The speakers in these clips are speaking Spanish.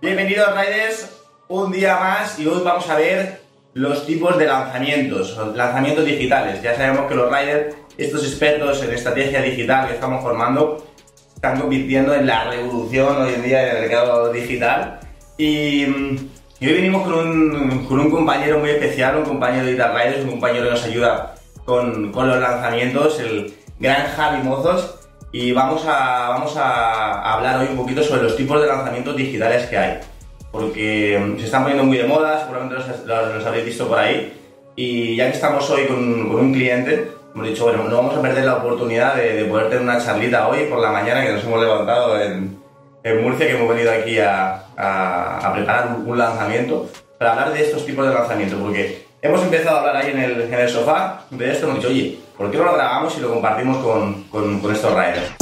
Bienvenidos Riders, un día más y hoy vamos a ver los tipos de lanzamientos, lanzamientos digitales. Ya sabemos que los Riders, estos expertos en estrategia digital que estamos formando, están convirtiendo en la revolución hoy en día en el mercado digital. Y, hoy venimos con un, con un, compañero muy especial, un compañero de Ital Riders, un compañero que nos ayuda con, con los lanzamientos, el gran Javi Mozos y vamos a, vamos a hablar hoy un poquito sobre los tipos de lanzamientos digitales que hay. Porque mm, se están poniendo muy de moda, seguramente los, habréis visto por ahí. Y ya que estamos hoy con, con, un cliente, hemos dicho, bueno, no vamos a perder la oportunidad de, de, poder tener una charlita hoy por la mañana que nos hemos levantado en, en Murcia, que hemos venido aquí a, a, a preparar un, un lanzamiento para hablar de estos tipos de lanzamientos. Porque hemos empezado a hablar ahí en el, en el sofá de esto, hemos dicho, oye, ¿por qué no lo grabamos y lo compartimos con, con, con estos riders?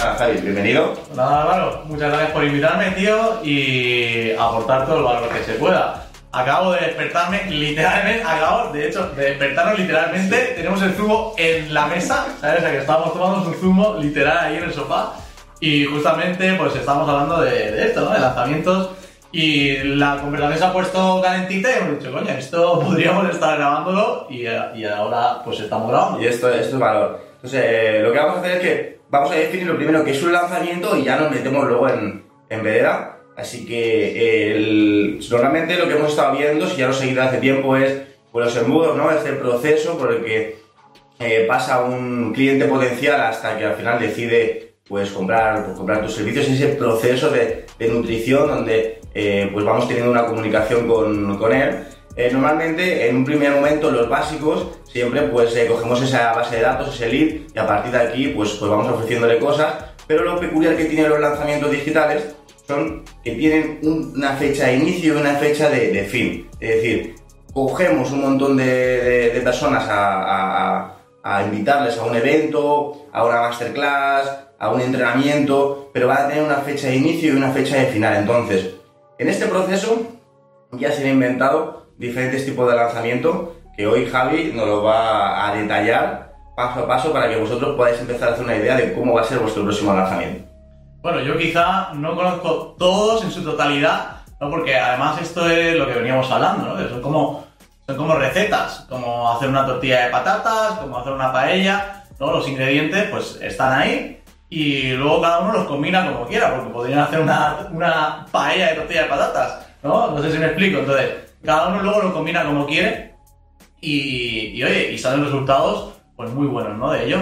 Hola Javi, bienvenido. Nada, Álvaro, muchas gracias por invitarme, tío, y aportar todo el valor que se pueda. Acabo de despertarme, literalmente, acabo, de hecho, de despertarnos literalmente. Tenemos el zumo en la mesa, ¿sabes? O sea, que estábamos tomando un zumo literal ahí en el sofá. Y justamente, pues estamos hablando de, de esto, ¿no? De lanzamientos y la conversación se ha puesto calentita y hemos dicho, coño, esto podríamos estar grabándolo y, y ahora pues estamos grabando. Y esto, esto es valor. Entonces, eh, lo que vamos a hacer es que vamos a definir lo primero que es un lanzamiento y ya nos metemos luego en, en vereda. Así que el, normalmente lo que hemos estado viendo, si ya lo seguís hace tiempo, es pues, los embudos, ¿no? Es el proceso por el que eh, pasa un cliente potencial hasta que al final decide pues comprar, pues, comprar tus servicios, ese proceso de, de nutrición donde eh, pues vamos teniendo una comunicación con, con él. Eh, normalmente, en un primer momento, los básicos, siempre pues eh, cogemos esa base de datos, ese lead, y a partir de aquí pues, pues vamos ofreciéndole cosas. Pero lo peculiar que tienen los lanzamientos digitales son que tienen una fecha de inicio y una fecha de, de fin. Es decir, cogemos un montón de, de, de personas a, a, a, invitarles a un evento, a una masterclass, a un entrenamiento, pero van a tener una fecha de inicio y una fecha de final. Entonces, en este proceso ya se han inventado diferentes tipos de lanzamiento que hoy Javi nos lo va a detallar paso a paso para que vosotros podáis empezar a hacer una idea de cómo va a ser vuestro próximo lanzamiento. Bueno, yo quizá no conozco todos en su totalidad, ¿no? porque además esto es lo que veníamos hablando, ¿no? son, como, son como recetas, como hacer una tortilla de patatas, como hacer una paella, ¿no? los ingredientes pues están ahí y luego cada uno los combina como quiera, porque podrían hacer una, una paella de tortilla de patatas, ¿no? No sé si me explico. Entonces, cada uno luego lo combina como quiere y, oye, y salen resultados pues muy buenos, ¿no? De ello.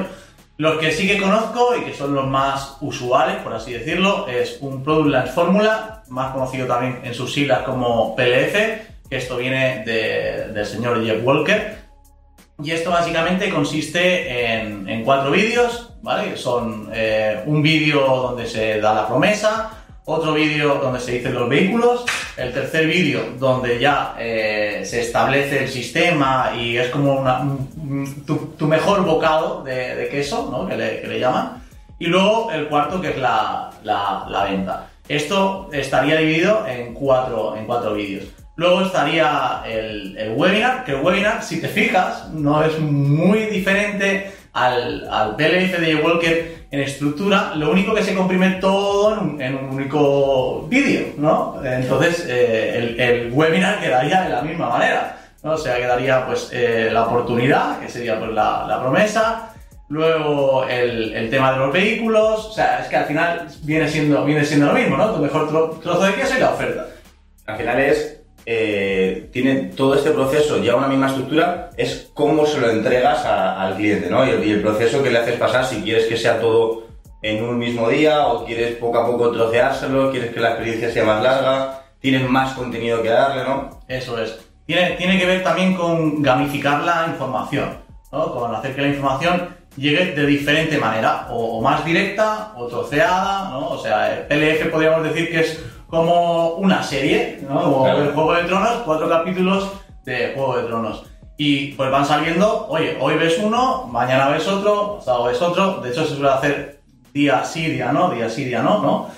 Los que sí que conozco y que son los más usuales, por así decirlo, es un Product Launch Formula, más conocido también en sus siglas como PLF, que esto viene de, del señor Jeff Walker. Y esto básicamente consiste en, cuatro vídeos, ¿vale? Son eh, un vídeo donde se da la promesa, otro vídeo donde se dicen los vehículos, el tercer vídeo donde ya eh, se establece el sistema y es como una, un, tu, mejor bocado de, queso, ¿no? Que le, llaman. Y luego el cuarto que es la, la, la venta. Esto estaría dividido en cuatro, en cuatro vídeos. Luego estaría el, el, webinar, que el webinar, si te fijas, no es muy diferente al, al PLF de Walker en estructura, lo único que se comprime todo en un, en un único vídeo, ¿no? Entonces, eh, el, el, webinar quedaría de la misma manera, ¿no? O sea, quedaría pues eh, la oportunidad, que sería pues la, la promesa, luego el, el, tema de los vehículos, o sea, es que al final viene siendo, viene siendo lo mismo, ¿no? Tu mejor tro, trozo de queso y la oferta. Al final es eh, tiene todo este proceso ya una misma estructura, es cómo se lo entregas al cliente, ¿no? Y el, y el, proceso que le haces pasar, si quieres que sea todo en un mismo día o quieres poco a poco troceárselo, quieres que la experiencia sea más larga, tienes más contenido que darle, ¿no? Eso es. Tiene, tiene que ver también con gamificar la información, ¿no? Con hacer que la información llegue de diferente manera, o, o más directa, o troceada, ¿no? O sea, el PLF podríamos decir que es como una serie, ¿no? Como claro. el Juego de Tronos, cuatro capítulos de Juego de Tronos. Y pues van saliendo, oye, hoy ves uno, mañana ves otro, pasado ves otro. De hecho, se suele hacer día sí, día no, día sí, día no, ¿no?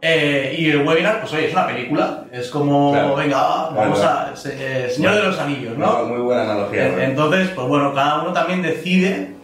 Eh, y el webinar, pues oye, es una película. Es como, claro. venga, vamos claro. a. Eh, Señor bueno, de los Anillos, ¿no? Muy buena analogía. Eh, entonces, pues bueno, cada uno también decide,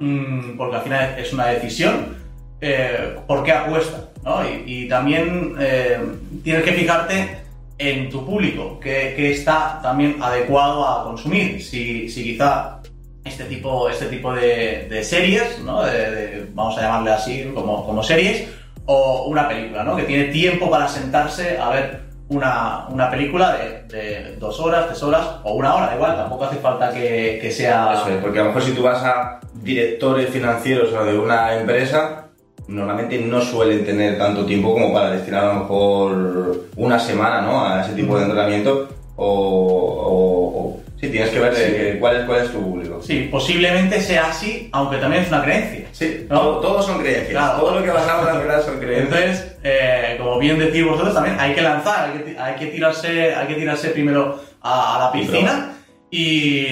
mmm, porque al final es una decisión eh, por qué apuesta, ¿no? Y, y también eh, tienes que fijarte en tu público, que, que está también adecuado a consumir. Si, si quizá este tipo, este tipo de, de series, ¿no? De- de- vamos a llamarle así como, como series, o una película, ¿no? Que tiene tiempo para sentarse a ver una, una película de, de dos horas, tres horas o una hora, igual, tampoco hace falta que, que sea... Eso es, porque a lo mejor si tú vas a directores financieros o de una empresa, normalmente no suelen tener tanto tiempo como para destinar a lo mejor una semana ¿no? a ese tipo de entrenamiento. O, o- o- sí, tienes que ver de Sí. cuál, es, cuál es tu público. Sí, posiblemente sea así, aunque también es una creencia. Sí, ¿no? todo, todo son creencias. Claro. Todo lo que basamos en las verdades son creencias. Entonces, eh, como bien decís vosotros también, hay que lanzar, hay que, hay que tirarse, hay que tirarse primero a, a la piscina y,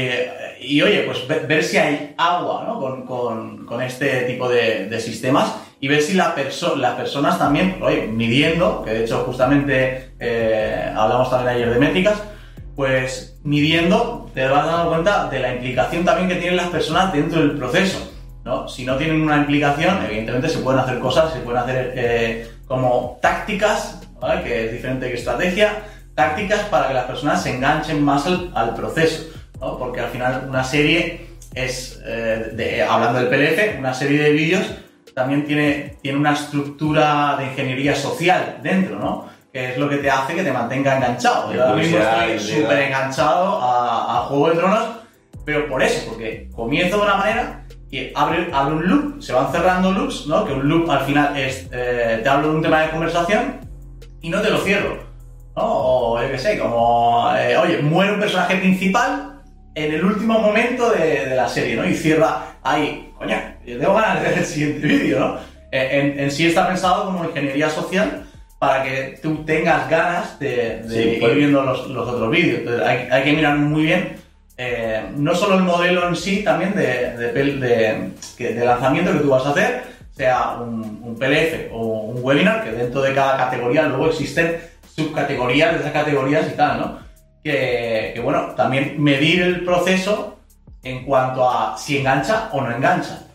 y, oye, pues ver, ver si hay agua ¿no? con, con- con este tipo de, de sistemas y ver si la perso- las personas también, midiendo, que de hecho justamente eh, hablamos también ayer de métricas, pues midiendo te vas dando cuenta de la implicación también que tienen las personas dentro del proceso. ¿no? Si no tienen una implicación, evidentemente se pueden hacer cosas, se pueden hacer eh, como tácticas, que es diferente que estrategia, tácticas para que las personas se enganchen más al, al proceso, ¿no? porque al final una serie es, eh, de- hablando del PLF, una serie de vídeos también tiene, tiene una estructura de ingeniería social dentro, ¿no? que es lo que te hace que te mantenga enganchado. Yo ahora mismo estoy súper enganchado a, a Juego de Tronos, pero por eso, porque comienzo de una manera y abre, abre un loop, se van cerrando loops, ¿no? Que un loop al final es, eh, te hablo de un tema de conversación y no te lo cierro, ¿no? O yo qué sé, como, eh, oye, muere un personaje principal en el último momento de, de la serie, ¿no? Y cierra ahí, coño, yo tengo ganas de ver el siguiente vídeo, ¿no? Eh, En, en sí está pensado como ingeniería social para que tú tengas ganas de, de Sí, ir pues- viendo los, los otros vídeos. Entonces hay, hay que mirar muy bien eh, no solo el modelo en sí también de, lanzamiento que tú vas a hacer, sea un, un PLF o un webinar, que dentro de cada categoría luego existen subcategorías de esas categorías y tal, ¿no? Que, que, bueno, también medir el proceso en cuanto a si engancha o no engancha.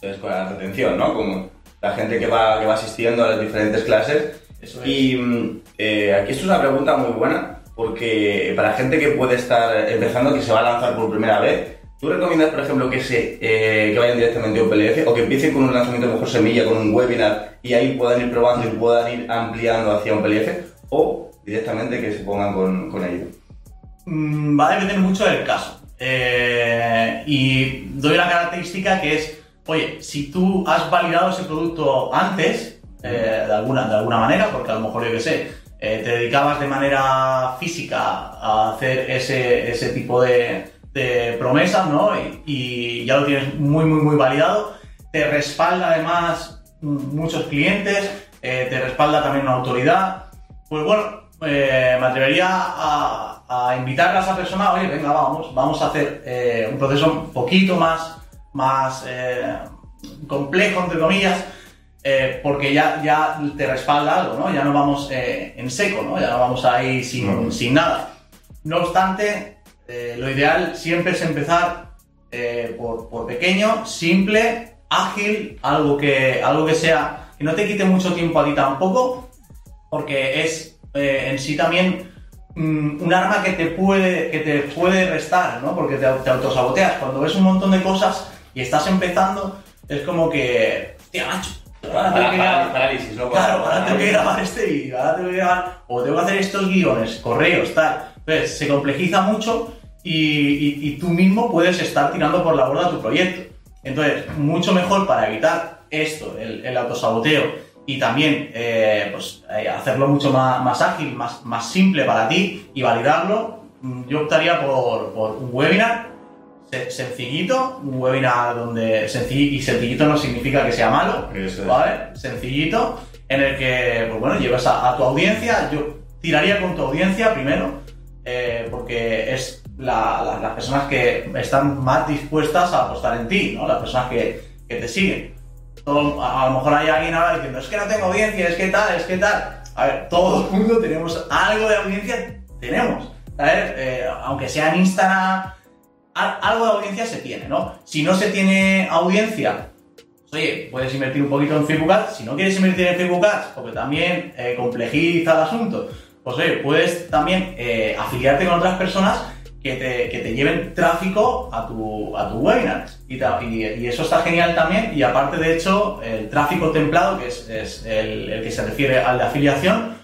Eso es con la retención, ¿no? Como la gente que va, que va asistiendo a las diferentes clases. Eso es. Y mm, eh, aquí esto es una pregunta muy buena, porque para gente que puede estar empezando, que se va a lanzar por primera vez, ¿tú recomiendas, por ejemplo, que, se, eh, que vayan directamente a un PLF o que empiecen con un lanzamiento mejor semilla, con un webinar y ahí puedan ir probando y puedan ir ampliando hacia un PLF? ¿O directamente que se pongan con, con ello? Mm, va a depender mucho del caso. Eh, y doy una característica que es, oye, si tú has validado ese producto antes, eh, de, alguna, de alguna manera, porque a lo mejor yo que sé, eh, te dedicabas de manera física a hacer ese, ese tipo de, de promesas, ¿no? Y, ya lo tienes muy, muy, muy validado. Te respalda además muchos clientes, te respalda también una autoridad. Pues bueno, me atrevería a, a invitar a esa persona, oye, venga, vamos, vamos a hacer eh, un proceso un poquito más, más eh, complejo, entre comillas, eh, porque ya, ya te respalda algo, ¿no? Ya no vamos en seco, ¿no? Ya no vamos ahí sin, sin nada. No obstante, lo ideal siempre es empezar por, por pequeño, simple, ágil, algo que, algo que sea, que no te quite mucho tiempo a ti tampoco, porque es en sí también un arma que te puede, que te puede restar, ¿no? Porque te, te autosaboteas. Cuando ves un montón de cosas y estás empezando, es como que, hostia, macho, ahora tengo que grabar- parálisis, ¿no? Claro, ahora tengo que grabar este vídeo, ahora tengo que grabar, o tengo que hacer estos guiones, correos, tal. Entonces, se complejiza mucho y, y- y tú mismo puedes estar tirando por la borda tu proyecto. Entonces, mucho mejor para evitar esto, el, el autosaboteo, y también eh, pues, eh, hacerlo mucho más, más ágil, más, más simple para ti y validarlo, mm, yo optaría por, por un webinar se- sencillito, un webinar donde sencillo, y sencillito no significa que sea malo, Eso es. ¿vale? Sencillito, en el que, pues bueno, llevas a, a tu audiencia, yo tiraría con tu audiencia primero, eh, porque es la- la- las personas que están más dispuestas a apostar en ti, ¿no? Las personas que, que te siguen. A, a lo mejor hay alguien ahora diciendo, es que no tengo audiencia, es que tal, es que tal. A ver, todo el mundo tenemos algo de audiencia, tenemos. ¿sabes? Eh, aunque sea en Instagram, al- algo de audiencia se tiene, ¿no? Si no se tiene audiencia, oye, puedes invertir un poquito en Facebook Ads. Si no quieres invertir en Facebook Ads, porque también eh, complejiza el asunto, pues oye, puedes también eh, afiliarte con otras personas que te, que te, lleven tráfico a tu, a tu webinar. Y, y, eso está genial también. Y aparte, de hecho, el tráfico templado, que es, es el, el, que se refiere al de afiliación,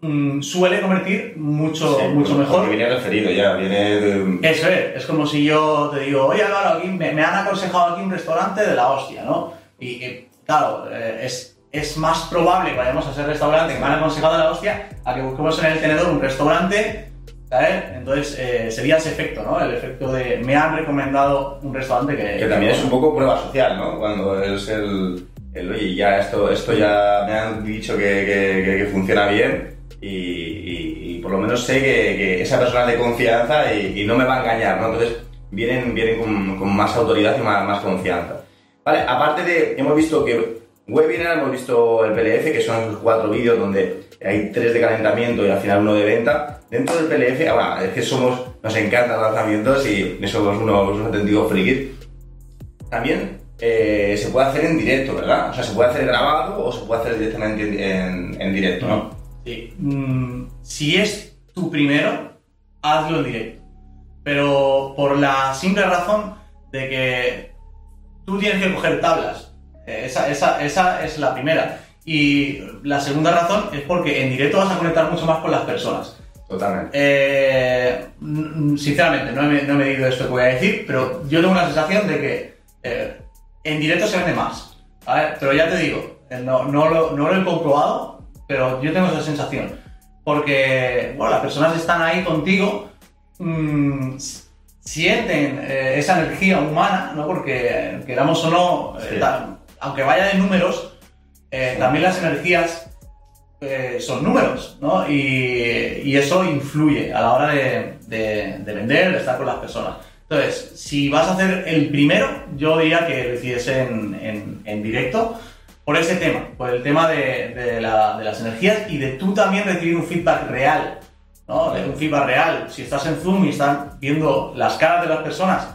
mmm, suele convertir mucho, Sí, mucho porque mejor. Viene referido ya, viene de... Eso es, es como si yo te digo, oye, claro, aquí me, me han aconsejado aquí un restaurante de la hostia, ¿no? Y, y, claro, eh, es, es más probable que vayamos a ese restaurante que me han aconsejado de la hostia a que busquemos en el tenedor un restaurante, ¿sabes? Entonces eh, sería ese efecto, ¿no? El efecto de me han recomendado un restaurante que... Que también es un poco prueba social, ¿no? Cuando es el, el oye, ya esto, esto ya me han dicho que, que- que- que funciona bien y, y- y por lo menos sé que, esa persona es de confianza y, y no me va a engañar, ¿no? Entonces vienen, vienen con, con más autoridad y más, más confianza. Vale, aparte de, hemos visto que webinar, hemos visto el PLF, que son cuatro vídeos donde hay tres de calentamiento y al final uno de venta. Dentro del PLF, ahora, es que somos, nos encantan lanzamientos y somos unos, unos auténticos frikis. También eh, se puede hacer en directo, ¿verdad? O sea, se puede hacer grabado o se puede hacer directamente en, en- en directo, ¿no? Sí. Mm, si es tu primero, hazlo en directo. Pero por la simple razón de que tú tienes que coger tablas. Eh, Esa, esa- esa es la primera. Y la segunda razón es porque en directo vas a conectar mucho más con las personas. Totalmente. Eh, sinceramente, no he, no he medido esto que voy a decir, pero yo tengo una sensación de que eh, en directo se vende más. ¿vale? Pero ya te digo, eh, no, no, lo, no lo he comprobado, pero yo tengo esa sensación. Porque, bueno, las personas están ahí contigo, mm, sienten eh, esa energía humana, ¿no? Porque, queramos o no, Sí. ta- aunque vaya de números, también las energías eh, son números, ¿no? Y, y eso influye a la hora de, de- de vender, de estar con las personas. Entonces, si vas a hacer el primero, yo diría que lo hiciese en, en- en directo por ese tema, por el tema de, de la- de las energías y de tú también recibir un feedback real, ¿no? Un feedback real. Si estás en Zoom y están viendo las caras de las personas,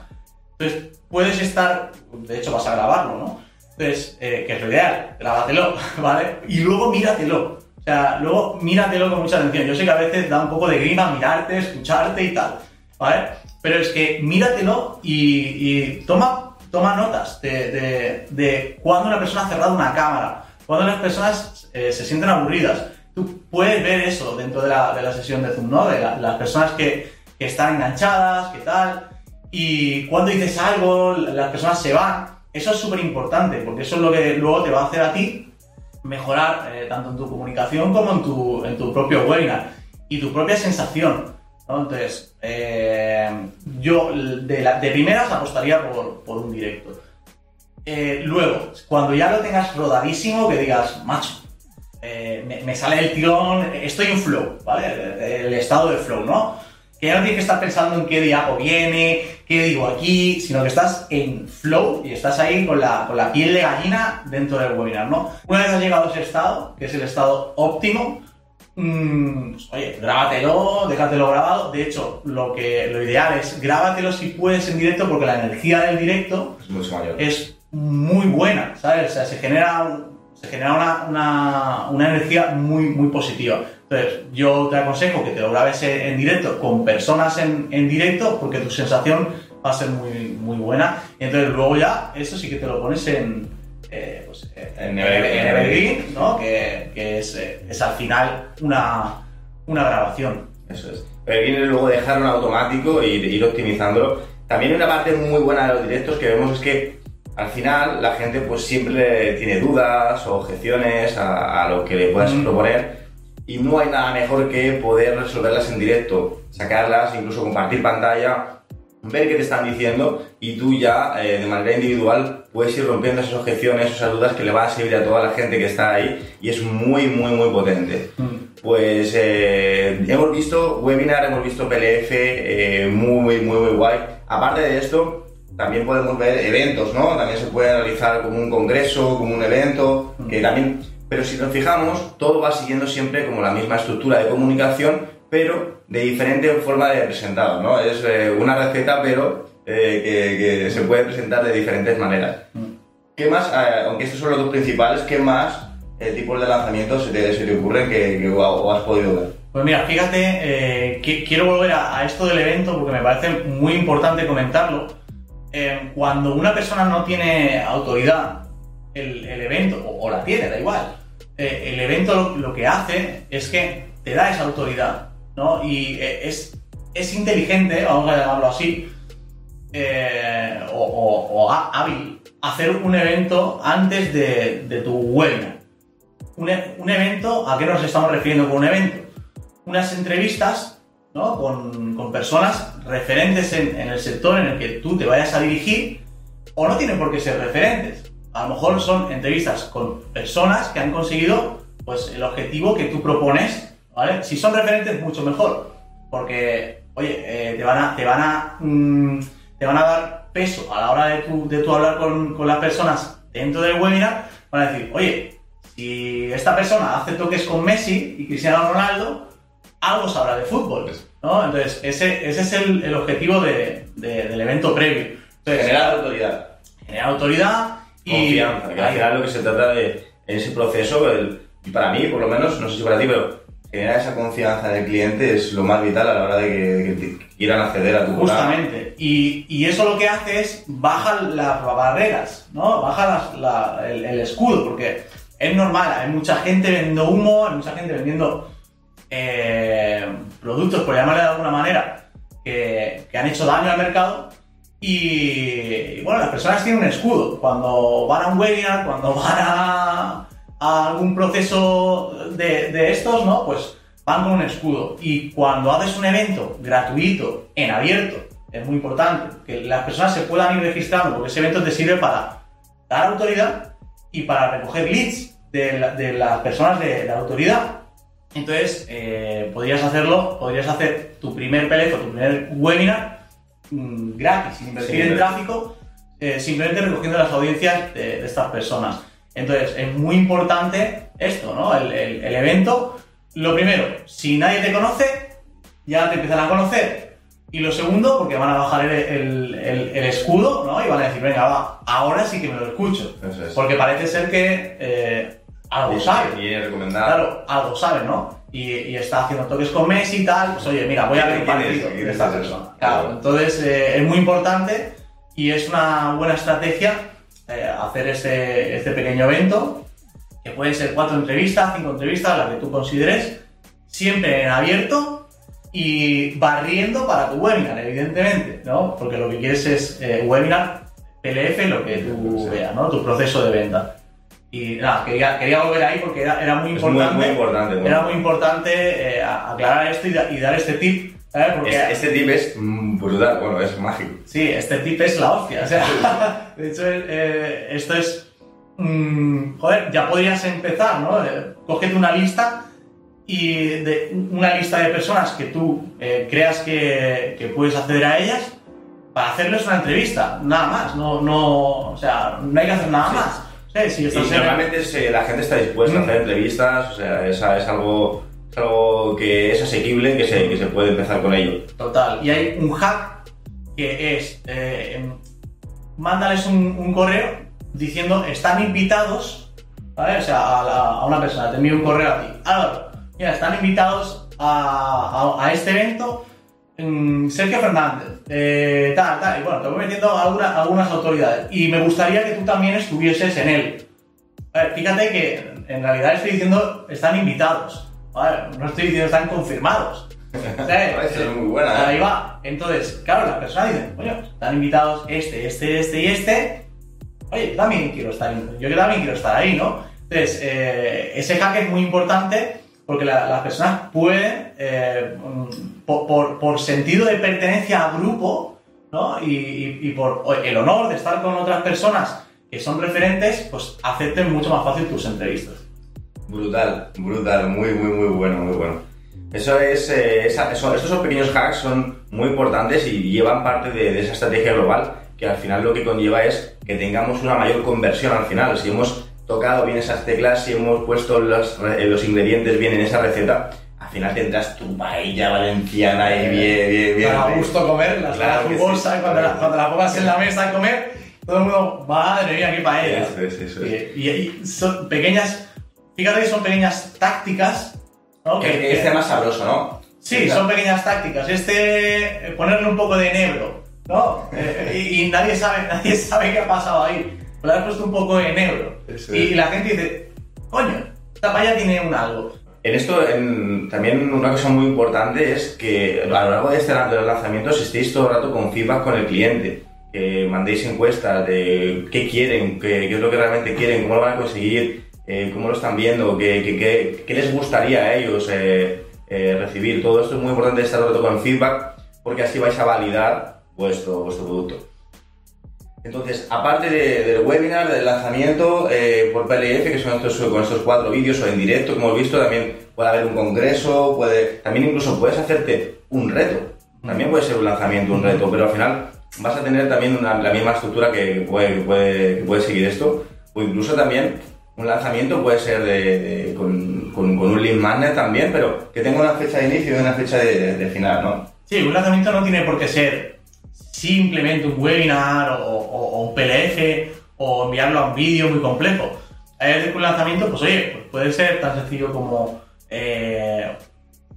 entonces puedes estar, de hecho vas a grabarlo, ¿no? Entonces, eh, que es lo ideal, grábatelo, ¿vale? Y luego míratelo. O sea, luego míratelo con mucha atención. Yo sé que a veces da un poco de grima mirarte, escucharte y tal, ¿vale? Pero es que míratelo y, y toma, toma notas de, de, de cuando una persona ha cerrado una cámara, cuando las personas eh, se sienten aburridas. Tú puedes ver eso dentro de la, de la sesión de Zoom, ¿no? De la- las personas que, que están enganchadas, que tal. Y cuando dices algo, las personas se van. Eso es súper importante, porque eso es lo que luego te va a hacer a ti mejorar eh, tanto en tu comunicación como en tu, en tu propio webinar y tu propia sensación. Entonces, eh, yo de, primeras apostaría por, por un directo. Eh, luego, cuando ya lo tengas rodadísimo, que digas, macho, me, me sale el tirón, estoy en flow, ¿vale? El, el estado de flow, ¿no? Que ya no tienes que estar pensando en qué diapo viene, qué digo aquí, sino que estás en flow y estás ahí con la, con la piel de gallina dentro del webinar, ¿no? Una vez has llegado a ese estado, que es el estado óptimo, mm, pues, oye, grábatelo, déjatelo grabado. De hecho, lo, que, lo ideal es grábatelo si puedes en directo, porque la energía del directo Es mucho mayor. es muy buena, ¿sabes? O sea, se genera, se genera una, una- una energía muy, muy positiva. Entonces, yo te aconsejo que te lo grabes en directo con personas en, en directo porque tu sensación va a ser muy, muy buena. Y entonces, luego ya, eso sí que te lo pones en, eh, pues, En en, Evergreen. en Evergreen, ¿no? Que, que es, eh, es al final una, una grabación. Eso es. Pero viene luego dejarlo en automático y ir optimizándolo. También una parte muy buena de los directos que vemos es que al final la gente pues siempre tiene dudas o objeciones a, a lo que le puedas Mm. proponer y no hay nada mejor que poder resolverlas en directo, sacarlas, incluso compartir pantalla, ver qué te están diciendo y tú ya eh, de manera individual puedes ir rompiendo esas objeciones, esas dudas que le van a servir a toda la gente que está ahí y es muy, muy, muy potente. Pues eh, hemos visto webinar, hemos visto PLF, eh, muy, muy, muy guay. Aparte de esto, también podemos ver eventos, ¿no? También se puede realizar como un congreso, como un evento, que también... Pero si nos fijamos, todo va siguiendo siempre como la misma estructura de comunicación, pero de diferente forma de presentado, ¿no? Es eh, una receta, pero eh, que, que se puede presentar de diferentes maneras. ¿qué más, eh, aunque estos son los dos principales, qué más eh, tipos de lanzamientos se te, se te ocurren que, que o has podido ver? Pues mira, fíjate, eh, que- quiero volver a, a esto del evento porque me parece muy importante comentarlo. Eh, cuando una persona no tiene autoridad, el, el evento, o, o la tiene, da igual, eh, el evento lo, que hace es que te da esa autoridad, ¿no? Y eh, es, es inteligente, vamos a llamarlo así, eh, o, o- o há- hábil, hacer un evento antes de, tu webinar. Un, e- un evento, ¿a qué nos estamos refiriendo con un evento? Unas entrevistas ¿no? con, personas referentes en, en el sector en el que tú te vayas a dirigir, o no tienen por qué ser referentes. A lo mejor son entrevistas con personas que han conseguido pues, el objetivo que tú propones. ¿vale? Si son referentes, mucho mejor. Porque, oye, eh, te van a, te van a, mm, te van a dar peso a la hora de tu, de tu hablar con, con las personas dentro del webinar. Van a decir, oye, si esta persona hace toques con Messi y Cristiano Ronaldo, algo sabrá de fútbol. ¿no? Entonces, ese, ese es el, el objetivo de- de- del evento previo. Entonces, Generar autoridad. generar autoridad y confianza, que al final lo que se trata de en ese proceso, el- y para mí por lo menos, no sé si para ti, pero generar esa confianza en el cliente es lo más vital a la hora de que, de que quieran acceder a tu. Justamente. Y, y eso lo que hace es baja las barreras, ¿no? Baja las- la- el, el escudo, porque es normal, hay mucha gente vendiendo humo, hay mucha gente vendiendo eh, productos, por llamarle de alguna manera, que, que han hecho daño al mercado. Y, y, bueno, las personas tienen un escudo. Cuando van a un webinar, cuando van a, a algún proceso de, de estos, ¿no? Pues van con un escudo. Y cuando haces un evento gratuito, en abierto, es muy importante que las personas se puedan ir registrando, porque ese evento te sirve para dar autoridad y para recoger leads de, la- de las personas de, la autoridad. Entonces, eh, podrías hacerlo, podrías hacer tu primer PLF o tu primer webinar mm, gratis, sin invertir en tráfico, eh, simplemente recogiendo las audiencias de, de estas personas. Entonces, es muy importante esto, ¿no? El, el- el evento. Lo primero, si nadie te conoce, ya te empiezan a conocer. Y lo segundo, porque van a bajar el, el- escudo, ¿no? Y van a decir, venga, va, ahora sí que me lo escucho. Es. Porque parece ser que eh, algo sabe. Y es recomendado. Claro, algo sabe, ¿no? Y, y está haciendo toques con Messi y tal. Pues oye, mira, voy a ver un partido ¿Quién de es esta persona. Claro, entonces eh, es muy importante y es una buena estrategia eh, hacer este, este pequeño evento, que pueden ser cuatro entrevistas, cinco entrevistas, las que tú consideres, siempre en abierto y barriendo para tu webinar, evidentemente, ¿no? Porque lo que quieres es eh, webinar, PLF, lo que tú Sí. veas, ¿no? Tu proceso de venta. Y nada, quería, quería volver ahí porque era, era muy importante. muy importante. bueno. Era muy importante eh, aclarar esto y, da- y dar este tip, ¿sabes? Porque Este, este tip es mm, brutal, bueno, es mágico. sí, este tip es la hostia. O sea, de hecho, eh, esto es. mm, joder, ya podrías empezar, ¿no? Eh, cógete una lista y de una lista de personas que tú creas que, que puedes acceder a ellas para hacerles una entrevista, nada más. No, no, o sea, no hay que hacer nada Sí. más. Sí, si Y normalmente se- la gente está dispuesta a Mm. hacer entrevistas, o sea, es, es algo, es algo que es asequible, que se, que se puede empezar con ello. Total. Y hay un hack que es, eh, em, mándales un, un correo diciendo, están invitados, ¿vale? O sea, a, la- a una persona, te envío un correo a ti. Álvaro, mira, están invitados a, a- a este evento Sergio Fernández, eh, tal, tal. Y bueno, te voy metiendo alguna- algunas autoridades. Y me gustaría que tú también estuvieses en él. A ver, fíjate que en realidad estoy diciendo, están invitados. ¿vale? No estoy diciendo están confirmados. ¿Sabes? Es muy buena, ¿eh? Ahí va. Entonces, claro, las personas dicen, oye, están invitados este, este, este y este. Oye, yo también quiero estar, yo también quiero estar ahí, ¿no? Entonces, eh, ese hack es muy importante porque la- las personas pueden, eh, por, por- por sentido de pertenencia a grupo, ¿no? Y, y- y por el honor de estar con otras personas que son referentes, pues acepten mucho más fácil tus entrevistas. Brutal, brutal, muy, muy, muy bueno, muy bueno. Eso es, eh, esa- eso- pequeños hacks son muy importantes y llevan parte de, de esa estrategia global que al final lo que conlleva es que tengamos una mayor conversión al final. Si hemos tocado bien esas teclas, si hemos puesto los, re- los ingredientes bien en esa receta, al final tendrás tu paella valenciana y bien, bien, bien. Para gusto comer, la Claro que jugosa, sí. y cuando, la, cuando la pongas en la mesa a comer, todo el mundo, madre mía, qué paella. Eso es, eso es. Y, y- y son pequeñas, fíjate que son pequeñas tácticas, ¿no? Que, que esté más sabroso, ¿no? Sí, son pequeñas tácticas. Este, eh, ponerle un poco de enebro, ¿no? Eh, y, y nadie sabe, nadie sabe qué ha pasado ahí. Le has puesto un poco de enebro. Eso Y, la gente dice, coño, esta paella tiene un algo. En esto, en- también una cosa muy importante es que a lo largo de este lanzamientos estéis todo el rato con feedback con el cliente, que mandéis encuestas de qué quieren, qué, qué es lo que realmente quieren, cómo lo van a conseguir, eh, cómo lo están viendo, qué, qué- qué- qué les gustaría a ellos eh, eh, recibir. Todo esto es muy importante estar todo el rato con feedback, porque así vais a validar vuestro, vuestro producto. Entonces, aparte de- del webinar, del lanzamiento eh, por PLF, que son estos, con estos cuatro vídeos o en directo, como hemos visto, también puede haber un congreso, puede, también incluso puedes hacerte un reto. También puede ser un lanzamiento, un reto, pero al final vas a tener también una- la misma estructura que, puede, que, puede, que puede seguir esto. O incluso también un lanzamiento puede ser de, de- con, con- con un lead magnet también, pero que tenga una fecha de inicio y una fecha de final, ¿no? Sí, un lanzamiento no tiene por qué ser simplemente un webinar o, un PLF o enviarlo a un vídeo muy complejo. Hay un lanzamiento, pues oye, pues puede ser tan sencillo como eh,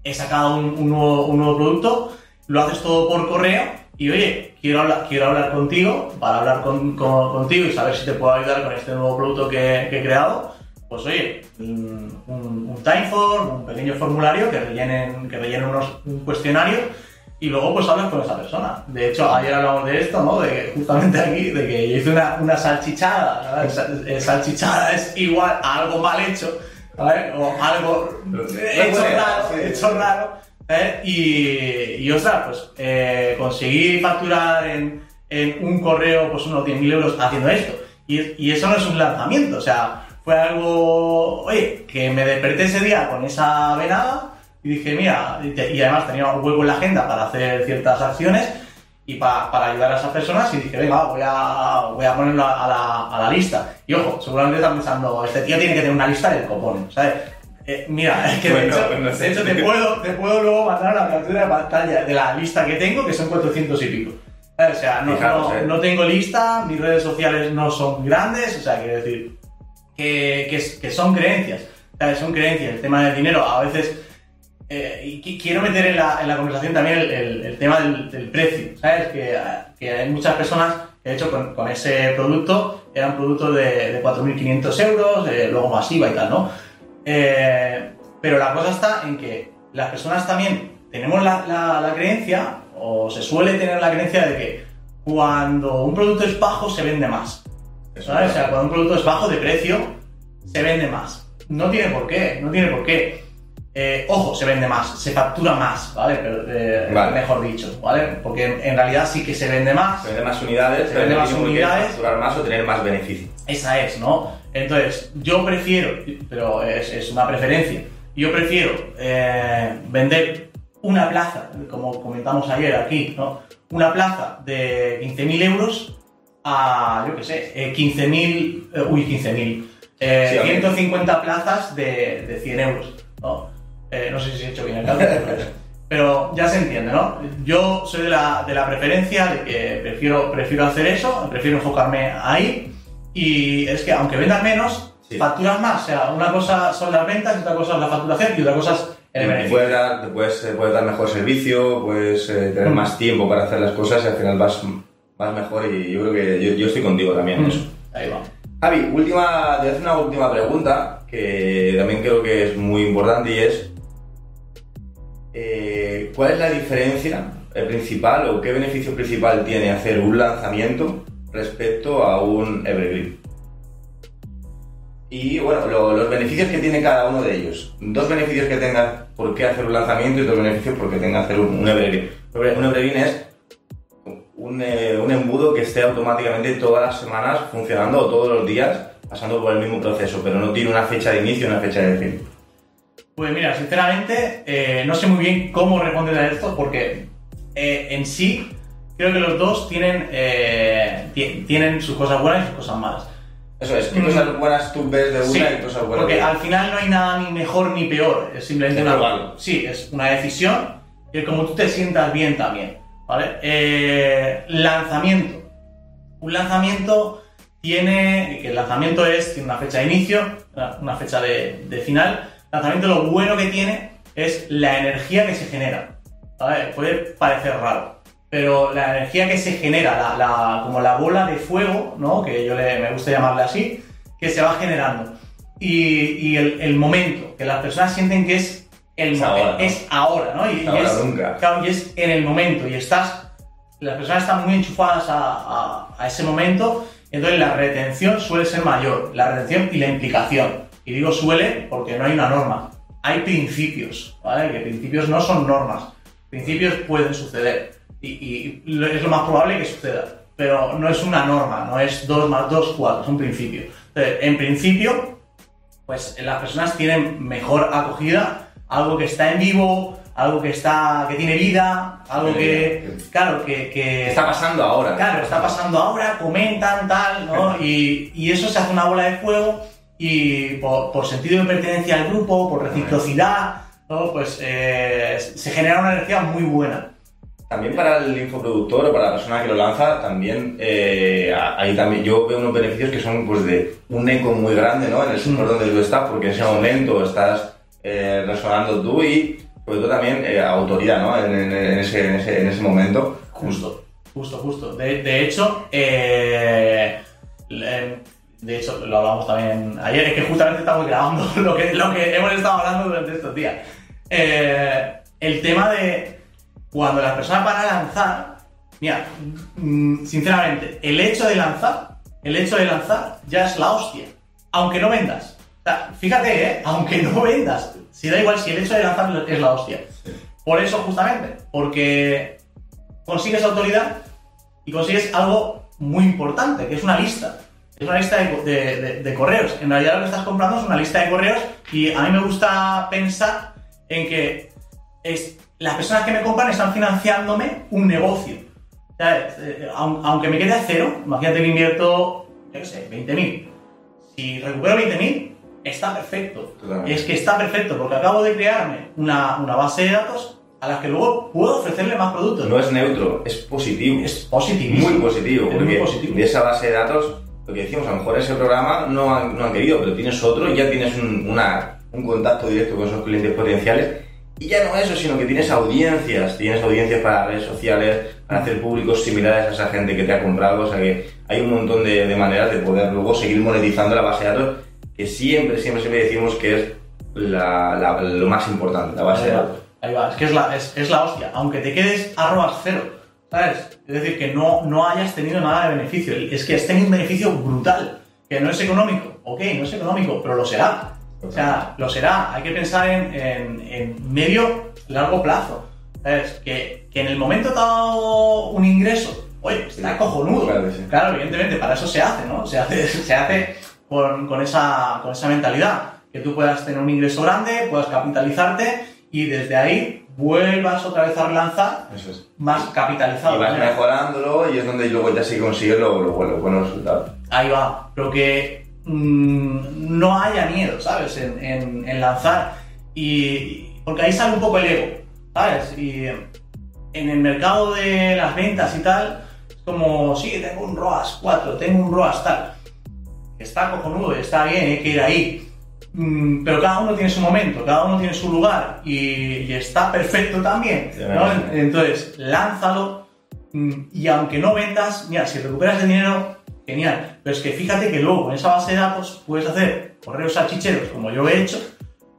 he sacado un, nuevo, producto, lo haces todo por correo y oye, quiero hablar, quiero hablar contigo para hablar con- con- contigo y saber si te puedo ayudar con este nuevo producto que, que he creado. Pues oye, un, un, un timeform, un pequeño formulario que rellenen, que rellenen unos, un cuestionario y luego pues hablas con esa persona. De hecho, ayer hablamos de esto, ¿no? De que justamente aquí, de que yo hice una, una salchichada. Salchichada es igual a algo mal hecho, ¿vale? O algo hecho raro, hecho raro. ¿eh? Y, y ostras, pues eh, conseguí facturar en, en un correo pues unos 10.000 euros haciendo esto. Y, y eso no es un lanzamiento, o sea, fue algo, oye, que me desperté ese día con esa venada y dije, mira, y, además tenía un hueco en la agenda para hacer ciertas acciones y pa- para ayudar a esas personas y dije, venga, voy a, voy a ponerlo a la, a la lista. Y ojo, seguramente están pensando, este tío tiene que tener una lista del copón, ¿sabes? Eh, mira, es que de Bueno, hecho, no sé. de hecho te, puedo, te puedo luego mandar una captura de pantalla de la lista que tengo, que son 400 y pico. O sea, no, Fijaros, no- eh. no tengo lista, mis redes sociales no son grandes, o sea, quiero decir, que, que, que son creencias. ¿sabes? Son creencias. El tema del dinero, a veces. Eh, y qui- quiero meter en la, en la conversación también el, el- el tema del, del precio. ¿Sabes? Que, que hay muchas personas que, de hecho, con, con ese producto era un producto de, de 4.500 euros, eh, luego masiva y tal, ¿no? Eh, pero la cosa está en que las personas también tenemos la, la- la creencia, o se suele tener la creencia de que cuando un producto es bajo se vende más. ¿Sabes? es. O sea, cuando un producto es bajo de precio, se vende más. No tiene por qué, no tiene por qué. Eh, ojo, se vende más, se factura más, ¿vale? Pero, eh, Vale. Mejor dicho, ¿vale? Porque en, realidad sí que se vende más. Se venden más unidades, Se venden más unidades. facturar más o tener más beneficio. Esa es, ¿no? Entonces, yo prefiero, pero es, es una preferencia, yo prefiero eh, vender una plaza, como comentamos ayer aquí, ¿no? Una plaza de 15.000 euros a, yo qué sé, eh, 15.000, eh, uy, 15.000, eh, Sí, ok. 150 plazas de, de 100 euros, ¿no? Eh, no sé si he hecho bien el cálculo, pero, ya se entiende, ¿no? Yo soy de la, de la preferencia de que prefiero, prefiero hacer eso, prefiero enfocarme ahí y es que aunque vendas menos, Sí. facturas más. O sea, una cosa son las ventas, otra cosa es la facturación y otra cosa es el beneficio. puedes dar, te puedes, eh, puedes dar mejor servicio, puedes eh, tener Mm. más tiempo para hacer las cosas y al final vas, vas mejor y yo creo que yo, yo estoy contigo también en eso. Mm, Ahí va. Javi, última, te voy a hacer una última pregunta que también creo que es muy importante y es eh, ¿cuál es la diferencia principal o qué beneficio principal tiene hacer un lanzamiento respecto a un evergreen? Y bueno, lo- los beneficios que tiene cada uno de ellos. Dos beneficios que tenga por qué hacer un lanzamiento y dos beneficios por qué tenga hacer un, un evergreen. Un evergreen es un, eh, un embudo que esté automáticamente todas las semanas funcionando o todos los días pasando por el mismo proceso, pero no tiene una fecha de inicio y una fecha de fin. Pues mira, sinceramente, eh, no sé muy bien cómo responder a esto porque eh, en sí creo que los dos tienen, eh, ti- tienen sus cosas buenas y sus cosas malas. Eso es, ¿qué Mm. cosas buenas tú ves de una Sí, y cosas buenas porque de al final no hay nada ni mejor ni peor, es simplemente Es una, sí, es una decisión y como tú te sientas bien también, ¿vale? Eh, lanzamiento, un lanzamiento tiene, que el lanzamiento es, tiene una fecha de inicio, una fecha de, de final. El lanzamiento lo bueno que tiene es la energía que se genera. Puede parecer raro, pero la energía que se genera, la, como la bola de fuego, ¿no? que yo me gusta llamarle así, que se va generando. Y, el, momento, que las personas sienten que es el momento, es ahora, ¿no? Y, es, nunca. y es en el momento, y estás, las personas están muy enchufadas a, a ese momento, entonces la retención suele ser mayor, la retención y la implicación. Y digo suele porque no hay una norma hay principios, ¿vale? Que principios no son normas. Principios pueden suceder y, es lo más probable que suceda, pero no es una norma, no es 2 más 2, 4, es un principio. Entonces, en principio, pues las personas tienen mejor acogida, algo que está en vivo, algo que está que tiene vida, algo que claro que, está pasando ahora. Claro, está pasando ahora, comentan tal, ¿no? Y, y eso se hace una bola de fuego y por, sentido de pertenencia al grupo, por reciprocidad, pues eh, se genera una energía muy buena. También para el infoproductor o para la persona que lo lanza, también, eh, ahí también yo veo unos beneficios que son pues, de un eco muy grande ¿no? en el sector mm. donde tú estás, porque en ese momento estás eh, resonando tú y sobre todo también autoridad ¿no? en, ese, en, ese, en, ese, momento. Justo, justo, justo. De, de hecho, eh, de hecho, lo hablamos también ayer, es que justamente estamos grabando lo que, lo que hemos estado hablando durante estos días. Eh, el tema de cuando las personas van a lanzar, mira, mm, sinceramente, el hecho de lanzar, el hecho de lanzar ya es la hostia, aunque no vendas. O sea, fíjate, ¿eh? aunque no vendas, si da igual si el hecho de lanzar es la hostia. Por eso, justamente, porque consigues autoridad y consigues algo muy importante, que es una lista es una lista de, correos. En realidad lo que estás comprando es una lista de correos y a mí me gusta pensar en que es, las personas que me compran están financiándome un negocio. Eh, aunque me quede a cero, imagínate que invierto, yo qué sé, 20.000. Si recupero 20.000, está perfecto. Es que está perfecto porque acabo de crearme una, una base de datos a las que luego puedo ofrecerle más productos. No es neutro, es positivo. Es positivo. Muy positivo, porque de esa base de datos lo que decimos, a lo mejor ese programa no han, no han querido, pero tienes otro y ya tienes un, una, un contacto directo con esos clientes potenciales. Y ya no eso, sino que tienes audiencias, tienes audiencias para redes sociales, para hacer públicos similares a esa gente que te ha comprado, o sea que hay un montón de, de maneras de poder luego seguir monetizando la base de datos, que siempre, siempre, siempre decimos que es la, la, lo más importante, la base de datos. Ahí va, es que es la, es, es la hostia, aunque te quedes arrobas cero, ¿sabes? Es decir, que no, no hayas tenido nada de beneficio. Es que has tenido un beneficio brutal, que no es económico. Ok, no es económico, pero lo será. O sea, lo será. Hay que pensar en, en, medio, largo plazo. ¿Sabes? Que, que, en el momento te ha dado un ingreso, oye, está cojonudo. Claro, evidentemente, para eso se hace, ¿no? Se hace, se hace con, con, esa, con esa mentalidad. Que tú puedas tener un ingreso grande, puedas capitalizarte y desde ahí vuelvas otra vez a relanzar más capitalizado. Y vas mejorándolo y es donde luego ya sí consigues los buenos resultados. Ahí va, pero que mm, no haya miedo, ¿sabes? En, en, lanzar. Y porque ahí sale un poco el ego, ¿sabes? Y en el mercado de las ventas y tal, es como, sí, tengo un ROAS 4, tengo un ROAS tal. Está cojonudo, está bien, hay que ir ahí pero cada uno tiene su momento, cada uno tiene su lugar y, está perfecto también. Entonces, lánzalo mm, y aunque no vendas, mira, si recuperas el dinero, genial. Pero es que fíjate que luego en esa base de datos puedes hacer correos salchicheros, como yo he hecho,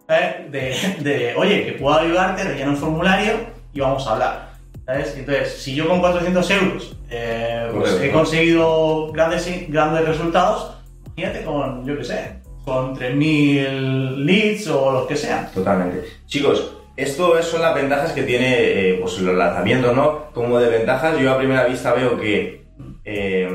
¿eh? de, oye, que puedo ayudarte, rellena un formulario y vamos a hablar. ¿sabes? Entonces, si yo con 400 euros eh, pues he conseguido grandes, grandes resultados, imagínate con, yo qué sé, con 3.000 leads o los que sean. Totalmente. Chicos, esto son las ventajas que tiene eh, pues los lanzamientos, ¿no? Como de ventajas, yo a primera vista veo que... Eh,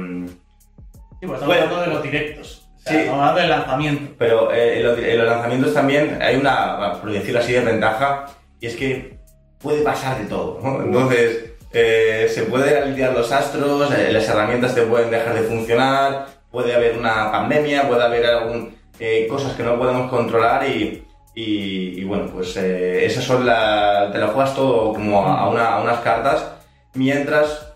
sí, pues estamos hablando de los directos. sí, estamos hablando del lanzamiento. Pero eh, en, los, lanzamientos también hay una, por decirlo así, de ventaja, y es que puede pasar de todo, ¿no? Entonces, se pueden alinear los astros, las herramientas te pueden dejar de funcionar, puede haber una pandemia, puede haber algún cosas que no podemos controlar y, y, bueno, pues eh, esas son las... te lo juegas todo como a, unas cartas, mientras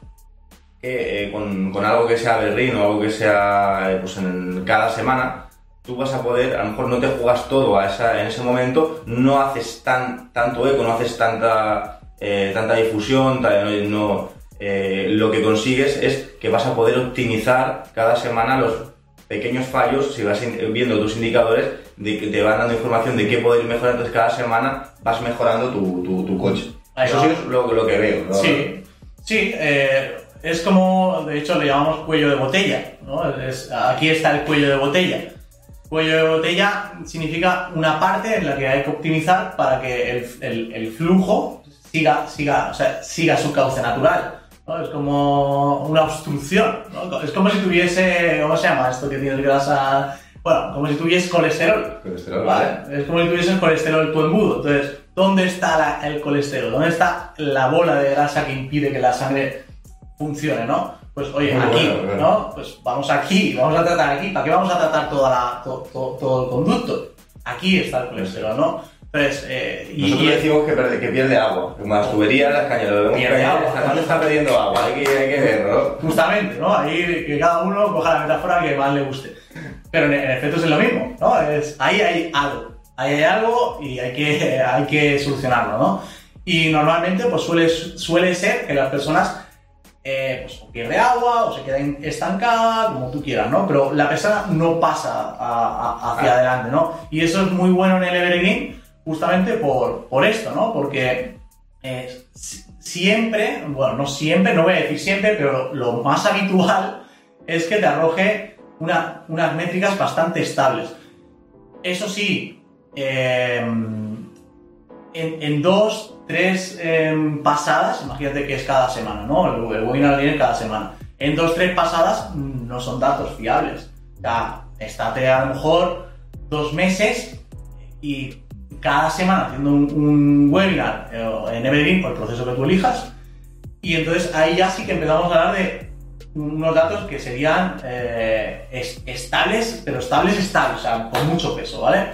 que eh, con, con algo que sea berrín o algo que sea eh, pues en cada semana, tú vas a poder, a lo mejor no te juegas todo a esa, en ese momento, no haces tan, tanto eco, no haces tanta, eh, tanta difusión, no, eh, lo que consigues es que vas a poder optimizar cada semana los pequeños fallos, si vas viendo tus indicadores, de que te van dando información de qué poder ir mejorando, entonces cada semana vas mejorando tu, tu, tu coche. Ahí Eso va. sí es lo, lo que veo. ¿no? Sí, sí, eh, es como, de hecho, le llamamos cuello de botella, ¿no? Es- aquí está el cuello de botella. Cuello de botella significa una parte en la que hay que optimizar para que el, el- el flujo siga, siga, o sea, siga su cauce natural. ¿No? Es como una obstrucción. ¿no? Es como si tuviese, ¿cómo se llama esto que tiene grasa? Bueno, como si tuviese colesterol. Colesterol, Vale, ¿vale? Es como si tuvieses colesterol tu embudo. Entonces, ¿dónde está la- el colesterol? ¿Dónde está la bola de grasa que impide que la sangre funcione, no? Pues oye, Muy aquí, bueno, bueno. ¿no? Pues vamos aquí, vamos a tratar aquí. ¿Para qué vamos a tratar toda la, to- to- todo el conducto? Aquí está el colesterol, ¿no? Entonces, eh, y, Nosotros y- decimos que, pierde, que pierde agua. Como las tuberías, las vemos Pierde agua. ¿Hasta cuándo está perdiendo agua? Hay que, hay que verlo. justamente, ¿no? Ahí que cada uno coja la metáfora que más le guste. Pero en, en efecto es lo mismo, ¿no? Es, ahí hay algo, ahí hay algo y hay que, hay que solucionarlo, ¿no? Y normalmente pues suele, suele ser que las personas eh, pues, o pierde agua o se queda estancada, como tú quieras, ¿no? Pero la persona no pasa a- a- hacia Ah. adelante, ¿no? Y eso es muy bueno en el Evergreen justamente por, por esto, ¿no? Porque eh, si- siempre, bueno, no siempre, no voy a decir siempre, pero lo, lo más habitual es que te arroje una- unas métricas bastante estables. Eso sí, eh, en, en dos, tres eh, pasadas, imagínate que es cada semana, ¿no? El, el webinar viene cada semana. En dos, tres pasadas mm, no son datos fiables. Sea, estate a lo mejor dos meses y cada semana haciendo un, un webinar eh, en Evergreen por el proceso que tú elijas. Y entonces ahí ya sí que empezamos a hablar de unos datos que serían eh, es- estables, pero estables, estables, o sea, con mucho peso, ¿vale?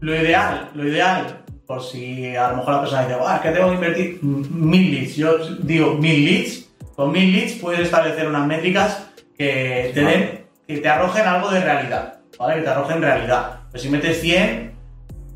Lo ideal, lo ideal, por si a lo mejor la persona dice, "Buah, es que tengo que invertir mil leads. Yo digo mil leads, con mil leads puedes establecer unas métricas que te den, que te arrojen algo de realidad, ¿vale? Que te arrojen realidad. Pues si metes 100,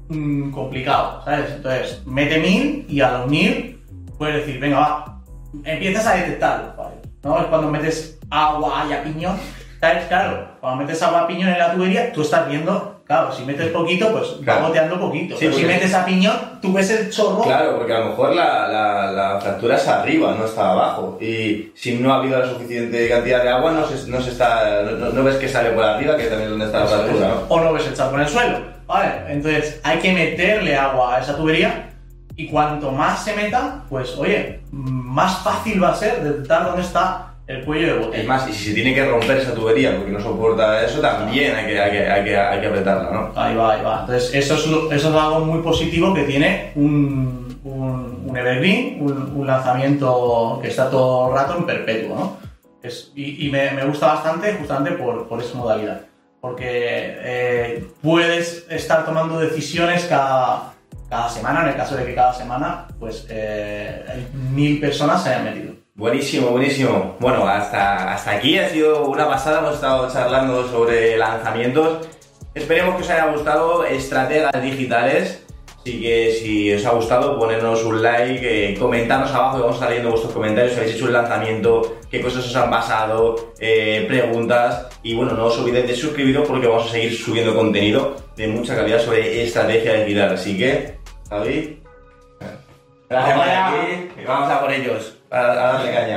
mm, complicado, ¿sabes? Entonces, mete 1000 y a los 1000 puedes decir, venga, va, empiezas a detectarlo, ¿vale? ¿no? Es cuando metes agua y a piñón, ¿sabes? Claro, cuando metes agua a piñón en la tubería, tú estás viendo, claro, si metes poquito, pues Claro. va goteando poquito. Sí, Pero si metes a piñón, tú ves el chorro. Claro, porque a lo mejor la, la, la fractura es arriba, no está abajo. Y si no ha habido la suficiente cantidad de agua, no, se, no, se está, no, no ves que sale por arriba, que también es donde está la fractura, ¿no? O no ves el charco en el suelo, ¿vale? Entonces hay que meterle agua a esa tubería y cuanto más se meta, pues oye, más fácil va a ser detectar dónde está el cuello de botella. Es más, y si se tiene que romper esa tubería porque no soporta eso, también hay que, hay que, hay que, hay que apretarla, ¿no? Ahí va, ahí va. Entonces, eso es, eso es algo muy positivo que tiene un, un, un evergreen, un, un lanzamiento que está todo el rato en perpetuo, ¿no? Es- y y me, me gusta bastante justamente por, por esa modalidad. Porque eh, puedes estar tomando decisiones cada, semana, en el caso de que cada semana, pues, eh, mil personas se hayan metido. Buenísimo, buenísimo. Bueno, hasta, hasta aquí ha sido una pasada. Hemos estado charlando sobre lanzamientos. Esperemos que os haya gustado estrategas digitales. Así que si os ha gustado, ponernos un like, eh, comentarnos abajo, que vamos a estar leyendo vuestros comentarios. Si habéis hecho un lanzamiento, qué cosas os han pasado, eh, preguntas. Y bueno, no os olvidéis de suscribiros porque vamos a seguir subiendo contenido de mucha calidad sobre estrategia digital. Así que, Javi, gracias por Vamos allá. aquí y vamos a por ellos. A, a darle caña.